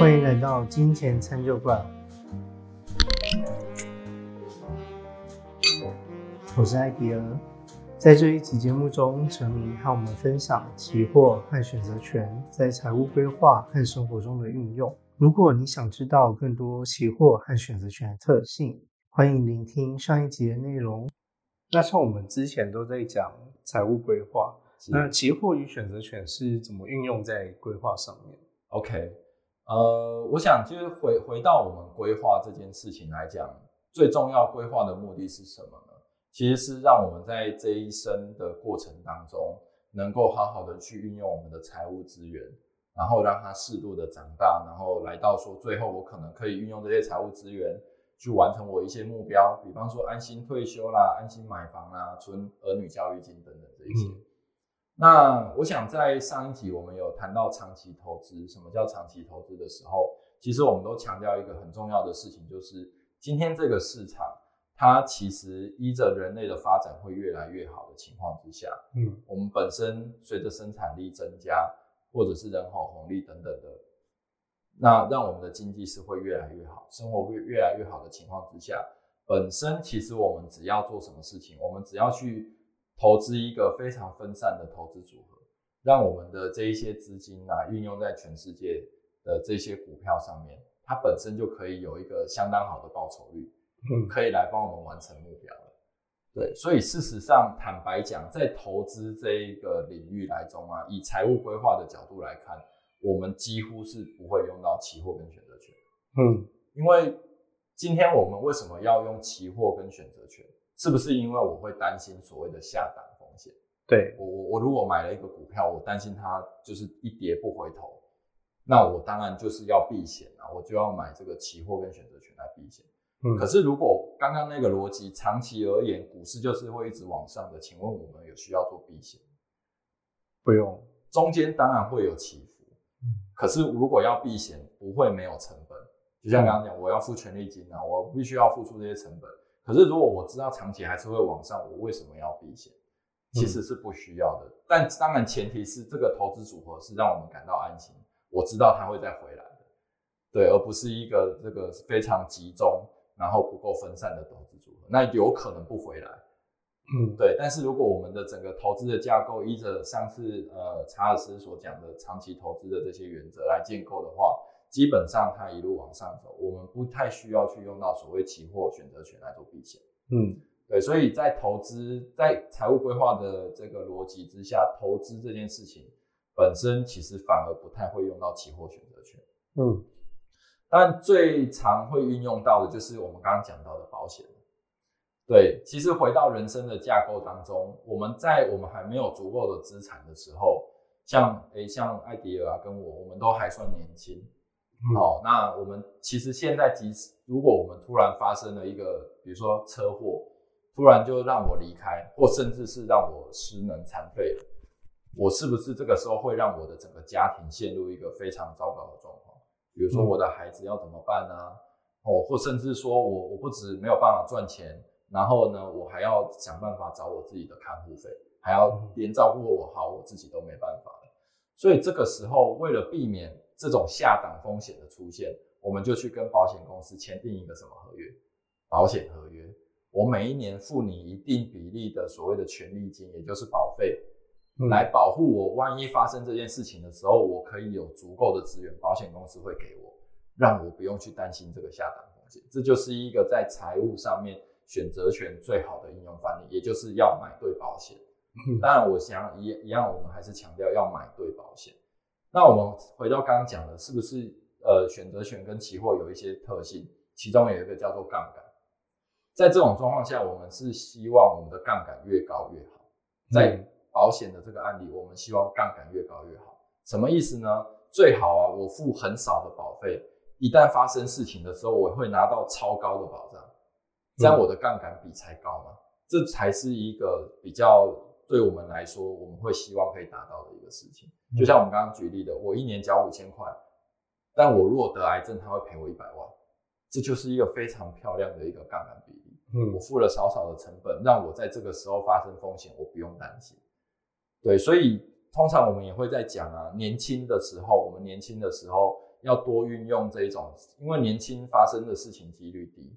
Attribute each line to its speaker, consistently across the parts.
Speaker 1: 欢迎来到金钱餐酒馆，我是艾迪尔。在这一期节目中，陈明和我们分享期货和选择权在财务规划和生活中的运用。如果你想知道更多期货和选择权的特性，欢迎聆听上一集的内容。那像我们之前都在讲财务规划，那期货与选择权是怎么运用在规划上面
Speaker 2: ？OK，呃，我想就是回回到我们规划这件事情来讲，最重要规划的目的是什么呢？其实是让我们在这一生的过程当中，能够好好的去运用我们的财务资源，然后让它适度的长大，然后来到说最后我可能可以运用这些财务资源去完成我一些目标，比方说安心退休啦、安心买房啦、存儿女教育金等等这一些。那我想在上一集我们有谈到长期投资，什么叫长期投资的时候，其实我们都强调一个很重要的事情，就是今天这个市场。它其实依着人类的发展会越来越好的情况之下，嗯，我们本身随着生产力增加，或者是人口红利等等的，那让我们的经济是会越来越好，生活会越来越好的情况之下，本身其实我们只要做什么事情，我们只要去投资一个非常分散的投资组合，让我们的这一些资金啊运用在全世界的这些股票上面，它本身就可以有一个相当好的报酬率。嗯，可以来帮我们完成目标了。对，所以事实上，坦白讲，在投资这一个领域来中啊，以财务规划的角度来看，我们几乎是不会用到期货跟选择权。嗯，因为今天我们为什么要用期货跟选择权？是不是因为我会担心所谓的下档风险？
Speaker 1: 对
Speaker 2: 我，我我如果买了一个股票，我担心它就是一跌不回头，那我当然就是要避险啊，我就要买这个期货跟选择权来避险。嗯可是，如果刚刚那个逻辑长期而言，股市就是会一直往上的，请问我们有需要做避险？
Speaker 1: 不用，
Speaker 2: 中间当然会有起伏。嗯可是如果要避险，不会没有成本。就像刚刚讲，我要付权利金啊，我必须要付出这些成本。可是如果我知道长期还是会往上，我为什么要避险？其实是不需要的。但当然前提是这个投资组合是让我们感到安心，我知道它会再回来的，对，而不是一个这个非常集中。然后不够分散的投资组合，那有可能不回来。嗯，对。但是如果我们的整个投资的架构依着上次呃查尔斯所讲的长期投资的这些原则来建构的话，基本上它一路往上走，我们不太需要去用到所谓期货选择权来做避险。嗯，对。所以在投资在财务规划的这个逻辑之下，投资这件事情本身其实反而不太会用到期货选择权。嗯。但最常会运用到的就是我们刚刚讲到的保险。对，其实回到人生的架构当中，我们在我们还没有足够的资产的时候，像诶像艾迪尔啊跟我，我们都还算年轻。好，那我们其实现在即使如果我们突然发生了一个，比如说车祸，突然就让我离开，或甚至是让我失能残废了，我是不是这个时候会让我的整个家庭陷入一个非常糟糕的状况？比如说我的孩子要怎么办呢？哦，或甚至说我我不止没有办法赚钱，然后呢，我还要想办法找我自己的看护费，还要连照顾我好，我自己都没办法了。所以这个时候，为了避免这种下档风险的出现，我们就去跟保险公司签订一个什么合约？保险合约，我每一年付你一定比例的所谓的权利金，也就是保费。来保护我，万一发生这件事情的时候，我可以有足够的资源，保险公司会给我，让我不用去担心这个下档风险。这就是一个在财务上面选择权最好的应用范例，也就是要买对保险。当然，我想一一样，我们还是强调要买对保险。那我们回到刚刚讲的，是不是呃选择权跟期货有一些特性？其中有一个叫做杠杆，在这种状况下，我们是希望我们的杠杆越高越好，在。保险的这个案例，我们希望杠杆越高越好。什么意思呢？最好啊，我付很少的保费，一旦发生事情的时候，我会拿到超高的保障，这样我的杠杆比才高嘛。这才是一个比较对我们来说，我们会希望可以达到的一个事情。就像我们刚刚举例的，我一年交五千块，但我如果得癌症，他会赔我一百万，这就是一个非常漂亮的一个杠杆比例。嗯，我付了少少的成本，让我在这个时候发生风险，我不用担心。对，所以通常我们也会在讲啊，年轻的时候，我们年轻的时候要多运用这一种，因为年轻发生的事情几率低，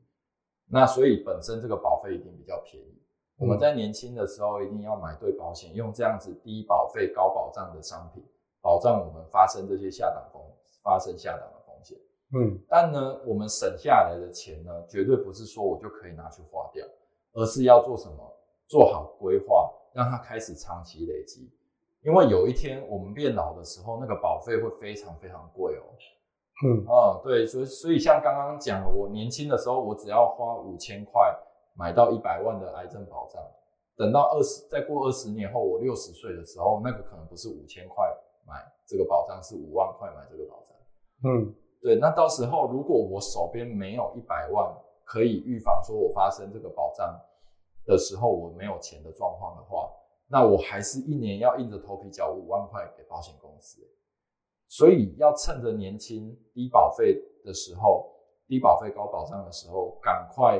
Speaker 2: 那所以本身这个保费一定比较便宜。我们在年轻的时候一定要买对保险，用这样子低保费高保障的商品，保障我们发生这些下档风发生下档的风险。
Speaker 1: 嗯，
Speaker 2: 但呢，我们省下来的钱呢，绝对不是说我就可以拿去花掉，而是要做什么？做好规划，让它开始长期累积。因为有一天我们变老的时候，那个保费会非常非常贵哦。
Speaker 1: 嗯
Speaker 2: 啊，对，所以所以像刚刚讲，我年轻的时候，我只要花五千块买到一百万的癌症保障，等到二十再过二十年后，我六十岁的时候，那个可能不是五千块买这个保障，是五万块买这个保障。
Speaker 1: 嗯
Speaker 2: 对，那到时候如果我手边没有一百万可以预防说我发生这个保障的时候我没有钱的状况的话，那我还是一年要硬着头皮缴五万块给保险公司。所以要趁着年轻低保费的时候，低保费高保障的时候，赶快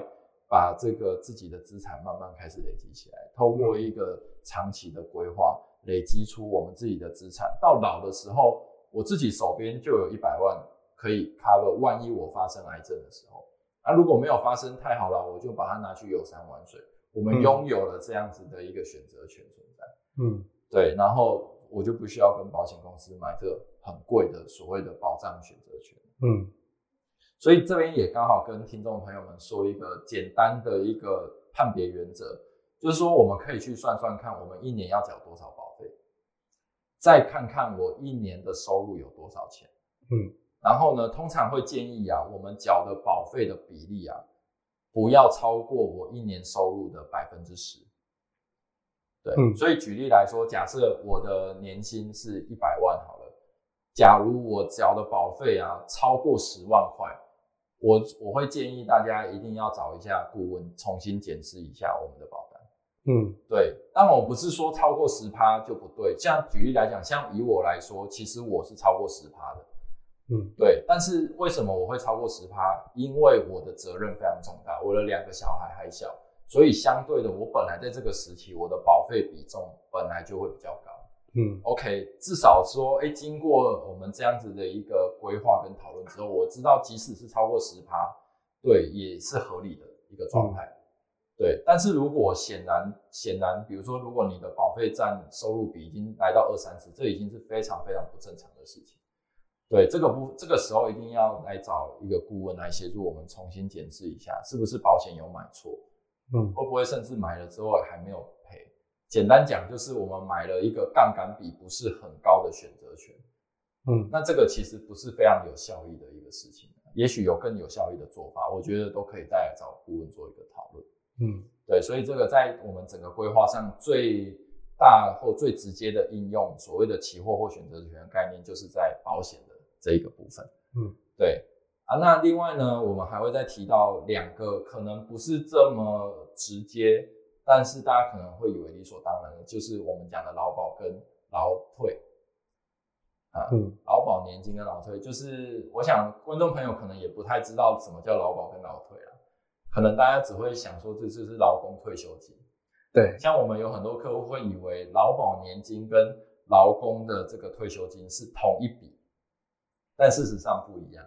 Speaker 2: 把这个自己的资产慢慢开始累积起来，透过一个长期的规划，累积出我们自己的资产，到老的时候，我自己手边就有一百万可以 cover，万一我发生癌症的时候，那如果没有发生，太好了，我就把它拿去游山玩水，我们
Speaker 1: 嗯。
Speaker 2: 拥有了这样子的一个选择权存在。
Speaker 1: 嗯。
Speaker 2: 对，然后我就不需要跟保险公司买这个很贵的所谓的保障选择权。
Speaker 1: 嗯
Speaker 2: 所以这边也刚好跟听众朋友们说一个简单的一个判别原则，就是说我们可以去算算看，我们一年要缴多少保费，再看看我一年的收入有多少钱。
Speaker 1: 嗯
Speaker 2: 然后呢，通常会建议啊，我们缴的保费的比例啊，不要超过我一年收入的百分之十。对，
Speaker 1: 嗯
Speaker 2: 所以举例来说，假设我的年薪是一百万好了，假如我缴的保费啊超过十万块，我我会建议大家一定要找一下顾问，重新检视一下我们的保单。
Speaker 1: 嗯
Speaker 2: 对，当然我不是说超过十趴就不对，像举例来讲，像以我来说，其实我是超过十趴的。
Speaker 1: 嗯
Speaker 2: 对，但是为什么我会超过十趴？因为我的责任非常重大，我的两个小孩还小，所以相对的，我本来在这个时期，我的保费比重本来就会比较高。
Speaker 1: 嗯
Speaker 2: OK，至少说，哎，经过我们这样子的一个规划跟讨论之后，我知道即使是超过十趴，对，也是合理的一个状态。对，但是如果显然显然，比如说，如果你的保费占收入比已经来到二三十，这已经是非常非常不正常的事情。对，这个不这个时候一定要来找一个顾问来协助我们重新检视一下，是不是保险有买错，
Speaker 1: 嗯
Speaker 2: 会不会甚至买了之后还没有赔？简单讲，就是我们买了一个杠杆比不是很高的选择权，
Speaker 1: 嗯
Speaker 2: 那这个其实不是非常有效益的一个事情。也许有更有效益的做法，我觉得都可以再来找顾问做一个讨论。
Speaker 1: 嗯
Speaker 2: 对，所以这个在我们整个规划上最大或最直接的应用，所谓的期货或选择权概念，就是在保险的这一个部分。
Speaker 1: 嗯，
Speaker 2: 对啊。那另外呢，我们还会再提到两个可能不是这么直接，但是大家可能会以为理所当然的，就是我们讲的劳保跟劳退。啊，
Speaker 1: 嗯
Speaker 2: 劳保年金跟劳退，就是我想观众朋友可能也不太知道什么叫劳保跟劳退啊，可能大家只会想说这就是劳工退休金。
Speaker 1: 对
Speaker 2: 像我们有很多客户会以为劳保年金跟劳工的这个退休金是同一笔，但事实上不一样。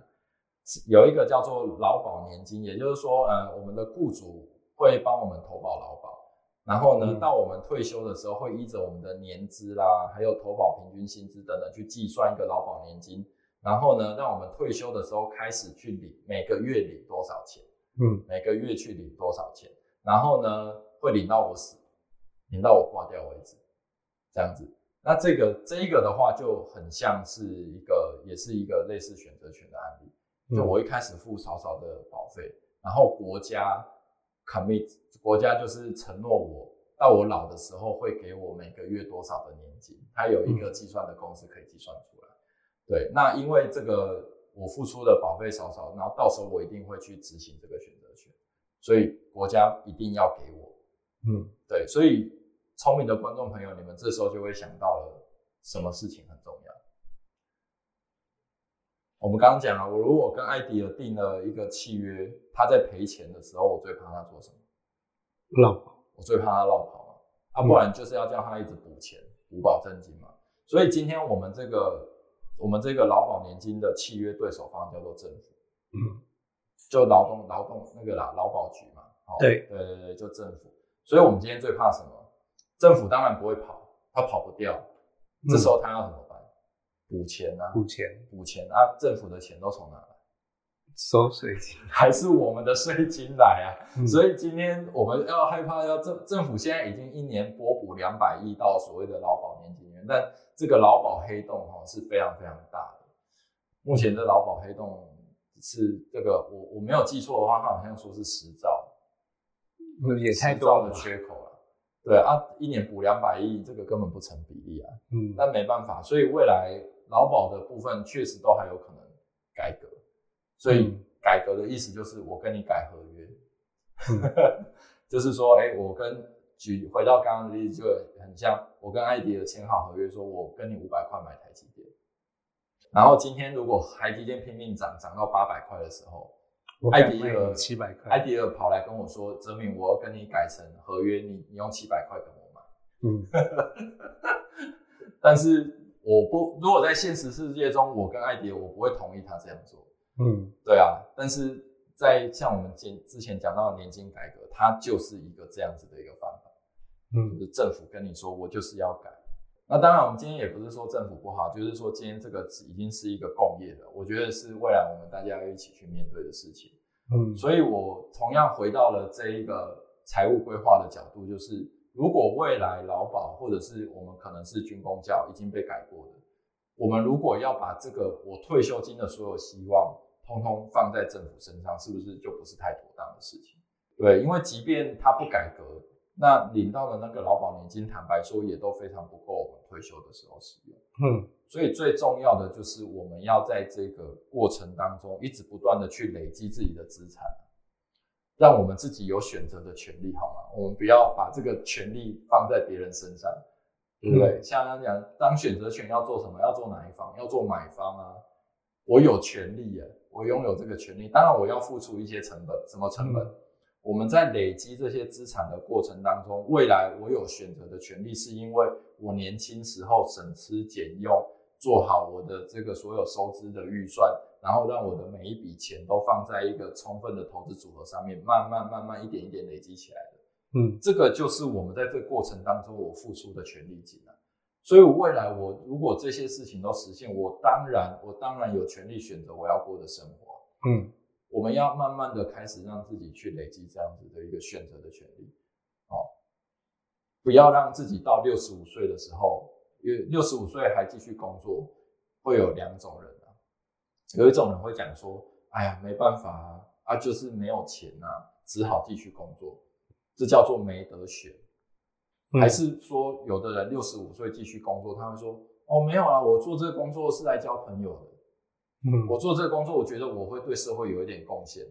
Speaker 2: 有一个叫做劳保年金，也就是说，呃，我们的雇主会帮我们投保劳保，然后呢，
Speaker 1: 嗯
Speaker 2: 到我们退休的时候，会依着我们的年资啦，还有投保平均薪资等等去计算一个劳保年金，然后呢，让我们退休的时候开始去领每个月领多少钱。
Speaker 1: 嗯
Speaker 2: 每个月去领多少钱，然后呢会领到我死，领到我挂掉为止，这样子。那这个这一个的话就很像是一个，也是一个类似选择权的案例。就我一开始付少少的保费，然后国家 commit，国家就是承诺我到我老的时候会给我每个月多少的年金，它有一个计算的公式可以计算出来。对，那因为这个我付出的保费少少，然后到时候我一定会去执行这个选择权，所以国家一定要给我。
Speaker 1: 嗯
Speaker 2: 对，所以聪明的观众朋友，你们这时候就会想到了什么事情很重要。我们刚刚讲了，我如果跟艾迪尔定了一个契约，他在赔钱的时候，我最怕他做什么？
Speaker 1: 老保
Speaker 2: 我最怕他绕跑嘛，啊，不然就是要叫他一直补钱，补保证金嘛。所以今天我们这个我们这个劳保年金的契约对手方叫做政府，
Speaker 1: 嗯，
Speaker 2: 就劳动劳动那个啦劳保局嘛，哦
Speaker 1: 对
Speaker 2: 对对对，就政府。所以我们今天最怕什么？政府当然不会跑，他跑不掉，这时候他要什么办？补钱啊，
Speaker 1: 补钱
Speaker 2: 补钱啊，政府的钱都从哪来？
Speaker 1: 收税金，
Speaker 2: 还是我们的税金来啊？
Speaker 1: 嗯
Speaker 2: 所以今天我们要害怕，要政政府现在已经一年拨补两百亿到所谓的劳保年金元，但这个劳保黑洞哈是非常非常大的。目前的劳保黑洞是这个我我没有记错的话，它好像说是十兆，
Speaker 1: 也太
Speaker 2: 10兆的
Speaker 1: 多了吧，
Speaker 2: 缺口了。对啊，一年补两百亿，这个根本不成比例啊。
Speaker 1: 嗯，
Speaker 2: 但没办法，所以未来劳保的部分确实都还有可能改革。所以
Speaker 1: 嗯。
Speaker 2: 改革的意思就是我跟你改合约，
Speaker 1: 嗯。
Speaker 2: 就是说，哎、我跟举回到刚刚的例子，就很像我跟艾迪尔签好合约，说我跟你五百块买台积电，然后今天如果台积电拼命涨，涨到八百块的时候，
Speaker 1: 我
Speaker 2: 艾迪尔
Speaker 1: 七百块，
Speaker 2: 艾迪尔跑来跟我说，泽敏，我要跟你改成合约，你你用七百块跟我买。
Speaker 1: 嗯，
Speaker 2: 但是我不，如果在现实世界中，我跟艾迪，我不会同意他这样做。
Speaker 1: 嗯，
Speaker 2: 对啊，但是在像我们前之前讲到的年金改革，它就是一个这样子的一个方法，就
Speaker 1: 嗯，
Speaker 2: 是政府跟你说我就是要改。那当然，我们今天也不是说政府不好，就是说今天这个已经是一个共业了，我觉得是未来我们大家要一起去面对的事情。
Speaker 1: 嗯，
Speaker 2: 所以我同样回到了这一个财务规划的角度，就是如果未来劳保或者是我们可能是军工教已经被改过的，我们如果要把这个我退休金的所有希望通通放在政府身上，是不是就不是太妥当的事情？对，因为即便他不改革，那领到的那个劳保年金，坦白说也都非常不够我们退休的时候使用。
Speaker 1: 嗯，
Speaker 2: 所以最重要的就是我们要在这个过程当中，一直不断的去累积自己的资产，让我们自己有选择的权利，好吗？我们不要把这个权利放在别人身上，对不对？像刚刚讲，当选择权要做什么？要做哪一方？要做买方啊！我有权利耶，我拥有这个权利，当然我要付出一些成本，什么成本？我们在累积这些资产的过程当中，未来我有选择的权利，是因为我年轻时候省吃俭用，做好我的这个所有收支的预算，然后让我的每一笔钱都放在一个充分的投资组合上面，慢慢慢慢一点一点累积起来的。
Speaker 1: 嗯，
Speaker 2: 这个就是我们在这个过程当中我付出的权利金啊。所以未来我如果这些事情都实现，我当然我当然有权利选择我要过的生活。
Speaker 1: 嗯，
Speaker 2: 我们要慢慢的开始让自己去累积这样子的一个选择的权利，哦，不要让自己到六十五岁的时候，六十五岁还继续工作，会有两种人啊，有一种人会讲说，哎呀，没办法啊，啊就是没有钱啊，只好继续工作，这叫做没得选。
Speaker 1: 嗯
Speaker 2: 还是说，有的人六十五岁继续工作，他会说，哦，没有啊，我做这个工作是来交朋友的。
Speaker 1: 嗯，
Speaker 2: 我做这个工作，我觉得我会对社会有一点贡献。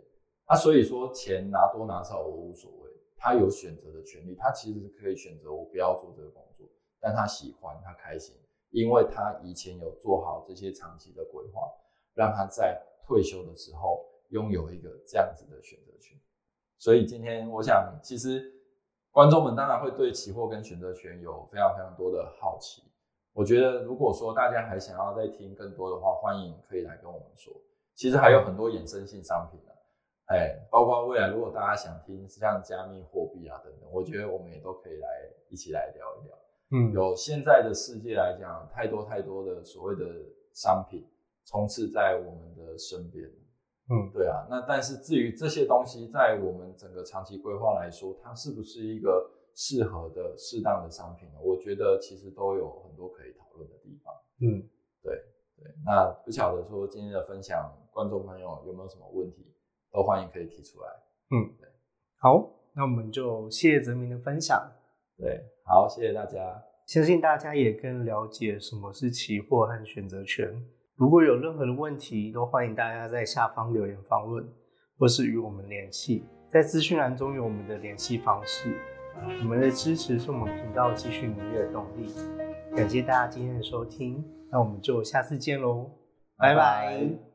Speaker 2: 啊，所以说钱拿多拿少我无所谓，他有选择的权利，他其实可以选择我不要做这个工作，但他喜欢，他开心，因为他以前有做好这些长期的规划，让他在退休的时候拥有一个这样子的选择权。所以今天我想，其实观众们当然会对期货跟选择权有非常非常多的好奇。我觉得，如果说大家还想要再听更多的话，欢迎可以来跟我们说。其实还有很多衍生性商品啊，哎，包括未来如果大家想听像加密货币啊等等，我觉得我们也都可以来一起来聊一聊。
Speaker 1: 嗯，
Speaker 2: 有现在的世界来讲，太多太多的所谓的商品充斥在我们的身边。
Speaker 1: 嗯，
Speaker 2: 对啊，那但是至于这些东西，在我们整个长期规划来说，它是不是一个适合的、适当的商品呢？我觉得其实都有很多可以讨论的地方。
Speaker 1: 嗯，
Speaker 2: 对对，那不晓得说今天的分享，观众朋友有没有什么问题，都欢迎可以提出来。
Speaker 1: 嗯好，那我们就谢谢泽明的分享，
Speaker 2: 对，好，谢谢大家。
Speaker 1: 相信大家也更了解什么是期货和选择权。如果有任何的问题，都欢迎大家在下方留言访问，或是与我们联系。在资讯栏中有我们的联系方式。你们的支持是我们频道继续努力的动力。感谢大家今天的收听，那我们就下次见喽，拜拜